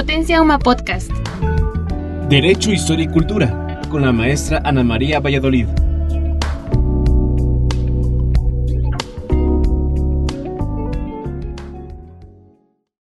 Potencia Uma Podcast. Derecho, Historia y Cultura, con la maestra Ana María Valladolid.